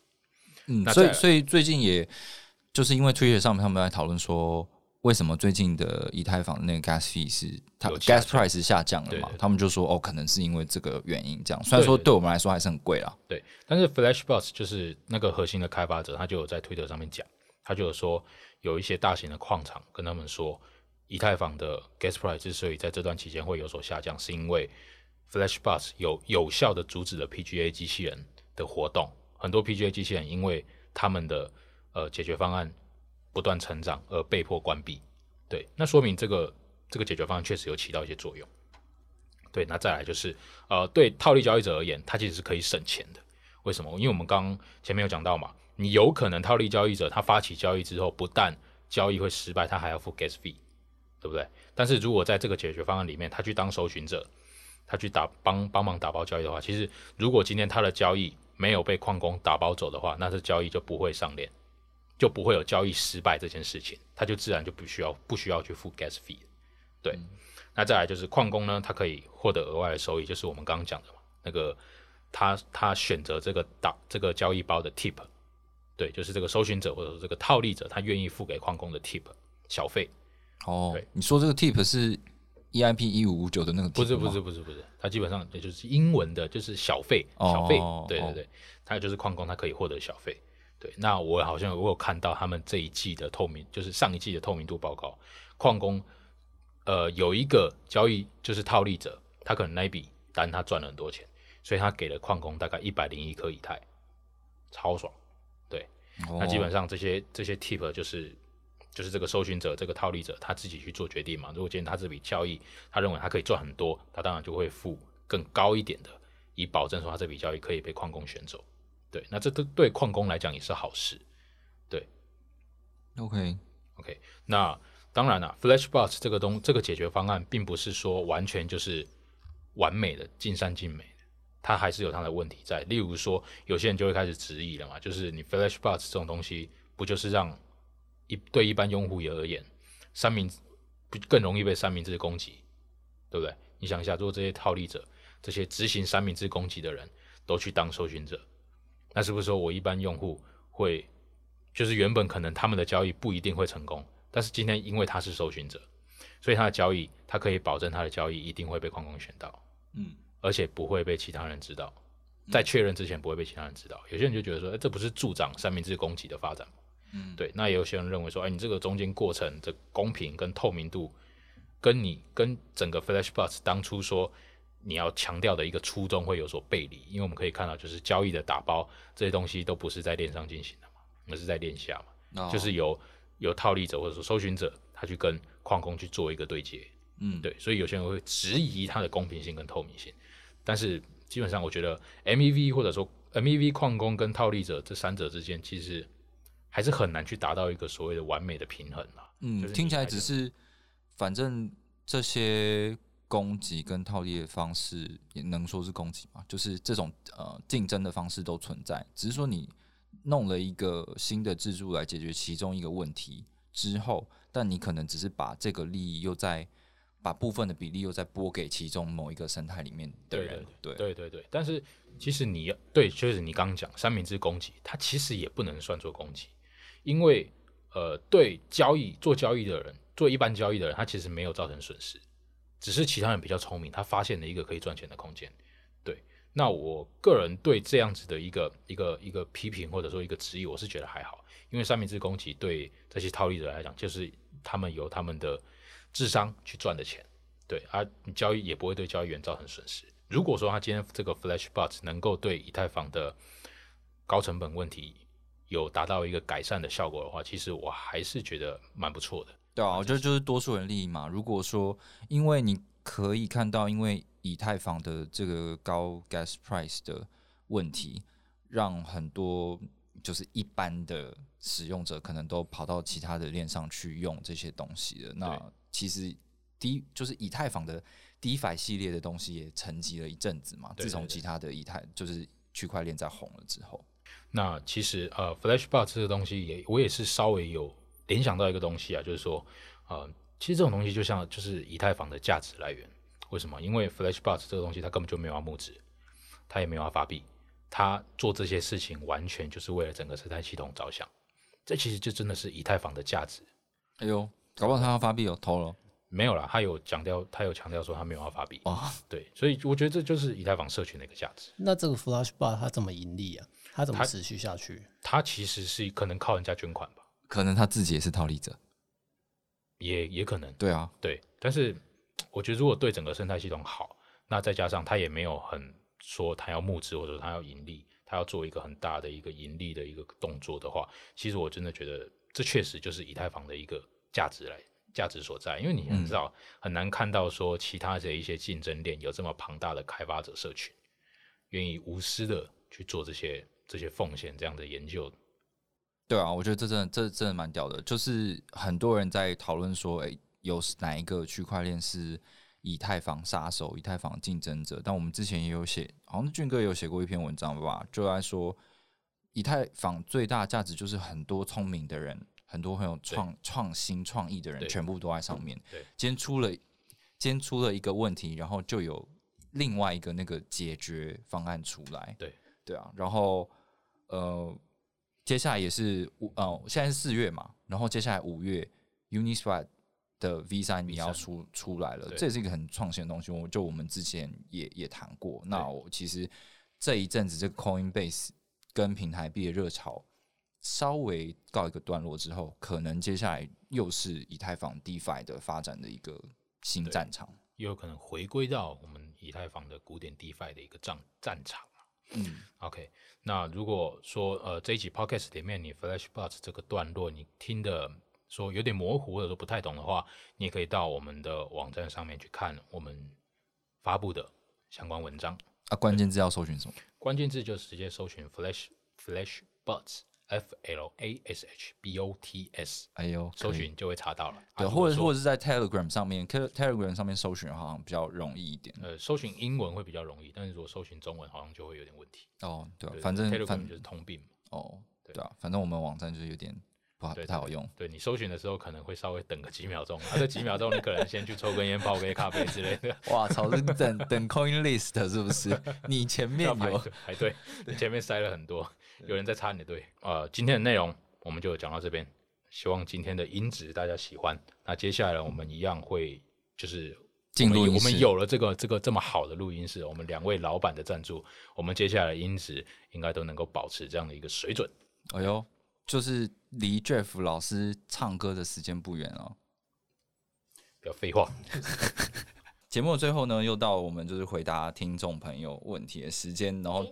嗯，那所以所以最近也就是因为 Twitter 上面他们在讨论说，为什么最近的以太坊那个 gas fee 是它有 gas price 下降了嘛？他们就说哦，可能是因为这个原因这样。虽然说对我们来说还是很贵啦，对，但是 Flashbots 就是那个核心的开发者，他就有在推特上面讲，他就有说有一些大型的矿场跟他们说，以太坊的 gas price 之所以在这段期间会有所下降，是因为 Flashbots 有有效的阻止了 PGA 机器人的活动，很多 PGA 机器人因为他们的呃解决方案不断成长而被迫关闭。对，那说明这个这个解决方案确实有起到一些作用。对，那再来就是呃，对套利交易者而言，它其实是可以省钱的。为什么？因为我们刚前面有讲到嘛，你有可能套利交易者他发起交易之后，不但交易会失败，他还要付 gas fee，对不对？但是如果在这个解决方案里面，他去当搜寻者，他去打帮帮忙打包交易的话，其实如果今天他的交易没有被矿工打包走的话，那这交易就不会上链，就不会有交易失败这件事情，他就自然就不需要不需要去付 gas fee。对，那再来就是矿工呢，他可以获得额外的收益，就是我们刚刚讲的嘛，那个他他选择这个打这个交易包的 tip，对，就是这个搜寻者或者说这个套利者，他愿意付给矿工的 tip 小费，哦对，你说这个 tip 是 EIP 一五五九的那个不是不是不是不是，它基本上也就是英文的，就是小费哦小费，哦对对对，它就是矿工，它可以获得小费。对，那我好像我有看到他们这一季的透明，就是上一季的透明度报告，矿工呃有一个交易就是套利者，他可能那一笔单他赚了很多钱，所以他给了矿工大概一百零一颗以太，超爽。对，那基本上上这些这些 tip 就是就是这个搜寻者这个套利者他自己去做决定嘛。如果今天他这笔交易他认为他可以赚很多，他当然就会付更高一点的，以保证说他这笔交易可以被矿工选走。对，那这都对矿工来讲也是好事。对 OK，OK，那当然了，Flashbots 这个东这个解决方案，并不是说完全就是完美的尽善尽美的，它还是有它的问题在。例如说，有些人就会开始质疑了嘛，就是你 Flashbots 这种东西，不就是让一对一般用户也而言，三明不更容易被三明治攻击，对不对？你想一下，如果这些套利者、这些执行三明治攻击的人都去当受寻者，那是不是说我一般用户会？就是原本可能他们的交易不一定会成功，但是今天因为他是搜寻者，所以他的交易他可以保证他的交易一定会被矿工选到，嗯，而且不会被其他人知道，在确认之前不会被其他人知道。有些人就觉得说，哎，这不是助长三明治攻击的发展吗？嗯，对。那也有些人认为说，哎，你这个中间过程的公平跟透明度，跟你跟整个 Flashbots 当初说你要强调的一个初衷会有所背离，因为我们可以看到，就是交易的打包这些东西都不是在链上进行的嘛，而是在链下嘛。哦就是由由套利者或者说搜寻者，他去跟矿工去做一个对接，嗯，对，所以有些人会质疑它的公平性跟透明性，但是基本上我觉得 MEV 或者说 MEV 矿工跟套利者这三者之间，其实还是很难去达到一个所谓的完美的平衡嘛。嗯，是听起来只是，反正这些攻击跟套利的方式，也能说是攻击嘛？就是这种呃竞争的方式都存在，只是说你弄了一个新的制度来解决其中一个问题之后，但你可能只是把这个利益又在把部分的比例又再拨给其中某一个生态里面的对人，对对对对，但是其实你要对，就是你刚刚讲三明治攻击，它其实也不能算作攻击，因为呃，对交易做交易的人，做一般交易的人，他其实没有造成损失，只是其他人比较聪明，他发现了一个可以赚钱的空间。对，那我个人对这样子的一个一个一个批评或者说一个质疑，我是觉得还好，因为三明治攻击对这些套利者来讲，就是他们有他们的智商去赚的钱。对，啊，交易也不会对交易员造成损失。如果说他今天这个 Flashbot 能够对以太坊的高成本问题有达到一个改善的效果的话，其实我还是觉得蛮不错的。对啊，我觉得就是多数人利益嘛。如果说，因为你可以看到，因为以太坊的这个高 gas price 的问题，让很多就是一般的使用者可能都跑到其他的链上去用这些东西了。那其实低就是以太坊的 DeFi 系列的东西也沉寂了一阵子嘛。自从其他的以太就是区块链在红了之后，那其实呃，Flashbot 这个东西也我也是稍微有联想到一个东西啊，就是说呃，其实这种东西就像就是以太坊的价值来源。为什么？因为 Flashbot 这个东西它根本就没有要募资，它也没有要发币，它做这些事情完全就是为了整个生态系统着想。这其实就真的是以太坊的价值。哎呦，搞不好他要发币哦，偷了。没有啦，他有强调，他有强调说他没有要发币。哦，对，所以我觉得这就是以太坊社群的一个价值。那这个 Flash Bar 它怎么盈利啊？它怎么持续下去？它其实是可能靠人家捐款吧，可能他自己也是套利者。也也可能。对啊，对，但是我觉得如果对整个生态系统好，那再加上他也没有很说他要募资或者他要盈利，他要做一个很大的一个盈利的一个动作的话，其实我真的觉得这确实就是以太坊的一个价值来。价值所在，因为你很知道很难看到说其他的一些竞争链有这么庞大的开发者社群，愿意无私的去做这些这些奉献这样的研究。对啊，我觉得这真的这真的蛮屌的，就是很多人在讨论说，哎，有哪一个区块链是以太坊杀手、以太坊竞争者？但我们之前也有写，好像俊哥也有写过一篇文章吧，就在说以太坊最大价值就是很多聪明的人。很多很有创创新创意的人，全部都在上面。对，今天出了，今天出了一个问题，然后就有另外一个那个解决方案出来。对，对啊。然后，呃，接下来也是五，呃，现在是四月嘛，然后接下来五月，Uniswap 的 V 三也要出出来了，这也是一个很创新的东西。我就我们之前也也谈过。那我其实这一阵子这个 Coinbase 跟平台币的热潮。稍微告一个段落之后，可能接下来又是以太坊 DeFi 的发展的一个新战场，也有可能回归到我们以太坊的古典 DeFi 的一个战战场嗯，OK，那如果说呃这一集 Podcast 里面你 Flashbot 这个段落你听的说有点模糊或者说不太懂的话，你也可以到我们的网站上面去看我们发布的相关文章。啊，关键字要搜寻什么？关键字就直接搜寻 Flash Flashbots。F L A S H B O T S，哎呦，搜寻就会查到了。对，或者或者是在 Telegram 上面，Telegram 上面搜寻好像比较容易一点。呃，搜寻英文会比较容易，但是如果搜寻中文，好像就会有点问题。哦，对，反正 Telegram 就是通病嘛。哦，对啊，反正我们网站就是有点不好，不太好用。对你搜寻的时候可能会稍微等个几秒钟，啊，这几秒钟你可能先去抽根烟、泡杯咖啡之类的。哇操，是等等 Coin List 是不是？你前面有排队，你前面塞了很多。有人在插你的队，呃，今天的内容我们就讲到这边，希望今天的音质大家喜欢。那接下来我们一样会就是进入我们有了这个这个这么好的录音室，我们两位老板的赞助，我们接下来音质应该都能够保持这样的一个水准。哎呦，就是离 Jeff 老师唱歌的时间不远哦。不要废话。节目的最后呢，又到我们就是回答听众朋友问题的时间，然后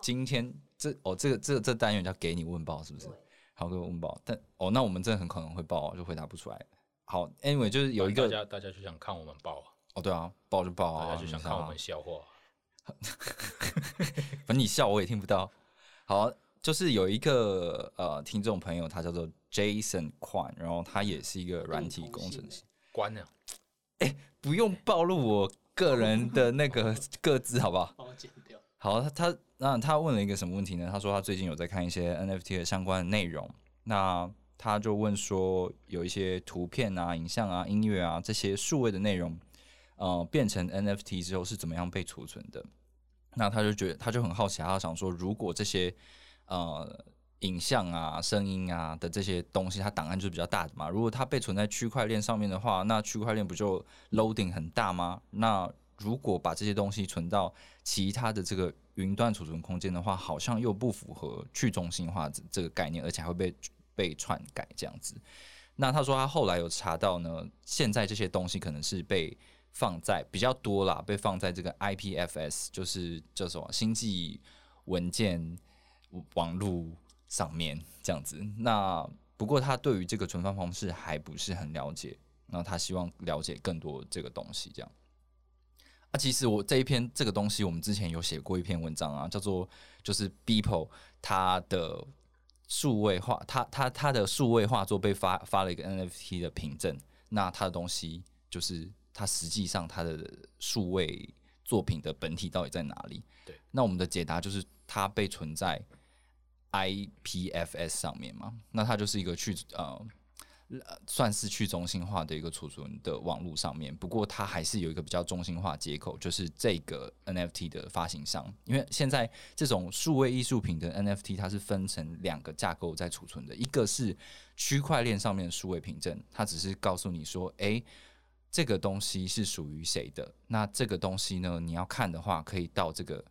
今天。这哦，这个这这单元叫给你问报，是不是？好，给我问报。但哦，那我们真的很可能会报，就回答不出来。好，anyway，就是有一个大家大家就想看我们报啊。哦，对啊，报就报啊，大家就想看我们笑话。反正你笑我也听不到。好，就是有一个呃听众朋友，他叫做 Jason 宽，然后他也是一个软体工程师。关了。哎，不用暴露我个人的那个 个字，好不好？帮我剪掉。好，他他。那他问了一个什么问题呢？他说他最近有在看一些 NFT 的相关的内容。那他就问说，有一些图片啊、影像啊、音乐啊这些数位的内容，呃，变成 NFT 之后是怎么样被储存的？那他就觉得他就很好奇，他想说，如果这些呃影像啊、声音啊的这些东西，它档案就是比较大的嘛。如果它被存在区块链上面的话，那区块链不就 loading 很大吗？那如果把这些东西存到其他的这个云端储存空间的话，好像又不符合去中心化这这个概念，而且还会被被篡改这样子。那他说他后来有查到呢，现在这些东西可能是被放在比较多啦，被放在这个 IPFS，就是叫什么星际文件网络上面这样子。那不过他对于这个存放方式还不是很了解，那他希望了解更多这个东西这样。其实我这一篇这个东西，我们之前有写过一篇文章啊，叫做就是 People 它的数位化，它它它的数位画作被发发了一个 NFT 的凭证，那它的东西就是它实际上它的数位作品的本体到底在哪里？对，那我们的解答就是它被存在 IPFS 上面嘛，那它就是一个去呃。算是去中心化的一个储存的网络上面，不过它还是有一个比较中心化接口，就是这个 NFT 的发行商。因为现在这种数位艺术品的 NFT，它是分成两个架构在储存的，一个是区块链上面的数位凭证，它只是告诉你说，诶，这个东西是属于谁的。那这个东西呢，你要看的话，可以到这个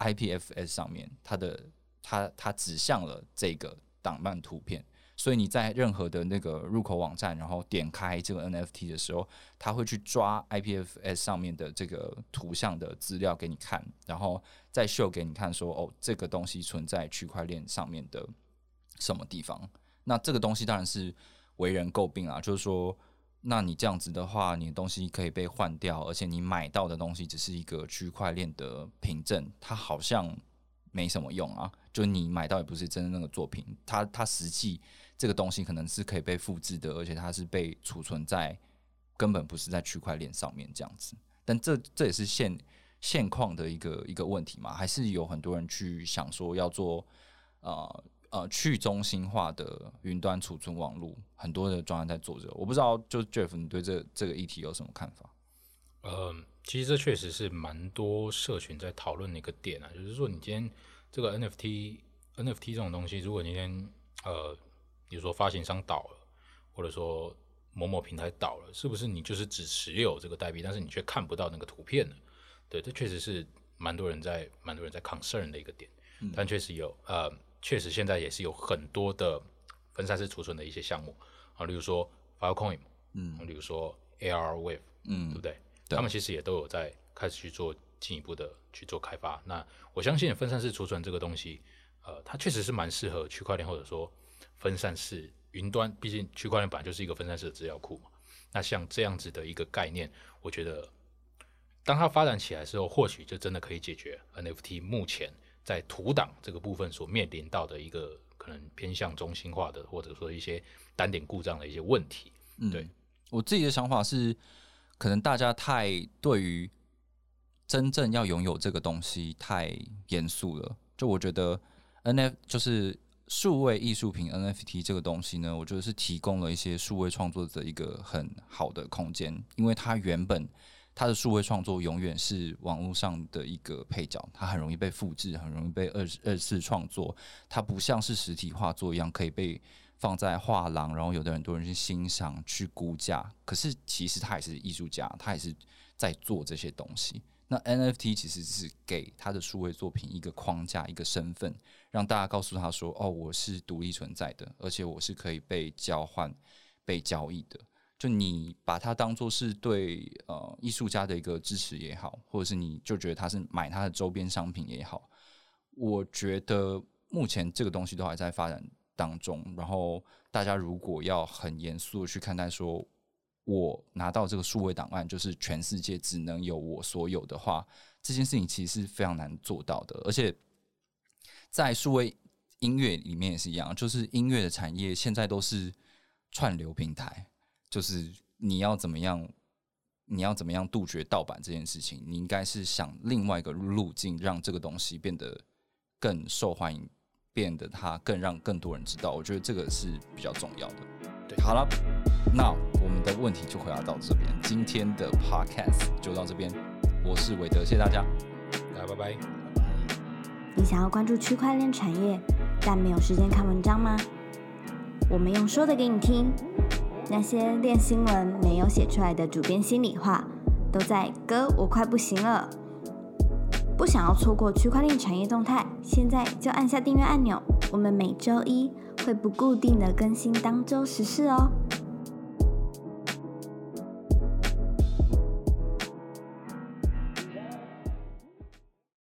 IPFS 上面，它的它它指向了这个档案图片。所以你在任何的那个入口网站，然后点开这个 NFT 的时候，它会去抓 IPFS 上面的这个图像的资料给你看，然后再秀给你看，说哦，这个东西存在区块链上面的什么地方？那这个东西当然是为人诟病啊，就是说，那你这样子的话，你的东西可以被换掉，而且你买到的东西只是一个区块链的凭证，它好像没什么用啊。就你买到也不是真的那个作品，它它实际。这个东西可能是可以被复制的，而且它是被储存在根本不是在区块链上面这样子。但这这也是现现况的一个一个问题嘛？还是有很多人去想说要做呃呃去中心化的云端储存网络，很多的专案在做着。我不知道，就 Jeff，你对这这个议题有什么看法？呃，其实这确实是蛮多社群在讨论的一个点啊，就是说你今天这个 NFT NFT 这种东西，如果今天呃。比如说发行商倒了，或者说某某平台倒了，是不是你就是只持有这个代币，但是你却看不到那个图片呢？对，这确实是蛮多人在蛮多人在 concern 的一个点。但确实有，呃，确实现在也是有很多的分散式储存的一些项目啊，例如说 Filecoin，嗯，例如说 AR Wave，嗯，对不对？他们其实也都有在开始去做进一步的去做开发。那我相信分散式储存这个东西，呃，它确实是蛮适合区块链或者说。分散式云端，毕竟区块链本来就是一个分散式的资料库嘛。那像这样子的一个概念，我觉得当它发展起来之后，或许就真的可以解决 NFT 目前在图档这个部分所面临到的一个可能偏向中心化的，或者说一些单点故障的一些问题。嗯对我自己的想法是，可能大家太对于真正要拥有这个东西太严肃了。就我觉得 NFT 就是。数位艺术品 NFT 这个东西呢，我觉得是提供了一些数位创作者一个很好的空间，因为它原本它的数位创作永远是网络上的一个配角，它很容易被复制，很容易被二二次创作，它不像是实体画作一样可以被放在画廊，然后有的很多人去欣赏、去估价。可是其实他也是艺术家，他也是在做这些东西。那 NFT 其实是给他的数位作品一个框架、一个身份，让大家告诉他说：“哦，我是独立存在的，而且我是可以被交换、被交易的。”就你把它当做是对呃艺术家的一个支持也好，或者是你就觉得他是买他的周边商品也好，我觉得目前这个东西都还在发展当中。然后大家如果要很严肃的去看待说，我拿到这个数位档案，就是全世界只能有我所有的话，这件事情其实是非常难做到的。而且在数位音乐里面也是一样，就是音乐的产业现在都是串流平台，就是你要怎么样，你要怎么样杜绝盗版这件事情，你应该是想另外一个路径，让这个东西变得更受欢迎，变得它更让更多人知道。我觉得这个是比较重要的。对，好了。那我们的问题就回答到这边，今天的 podcast 就到这边。我是韦德，谢谢大家，大家拜拜。你想要关注区块链产业，但没有时间看文章吗？我们用说的给你听，那些练新闻没有写出来的主编心里话，都在哥我快不行了。不想要错过区块链产业动态，现在就按下订阅按钮。我们每周一会不固定的更新当周时事哦。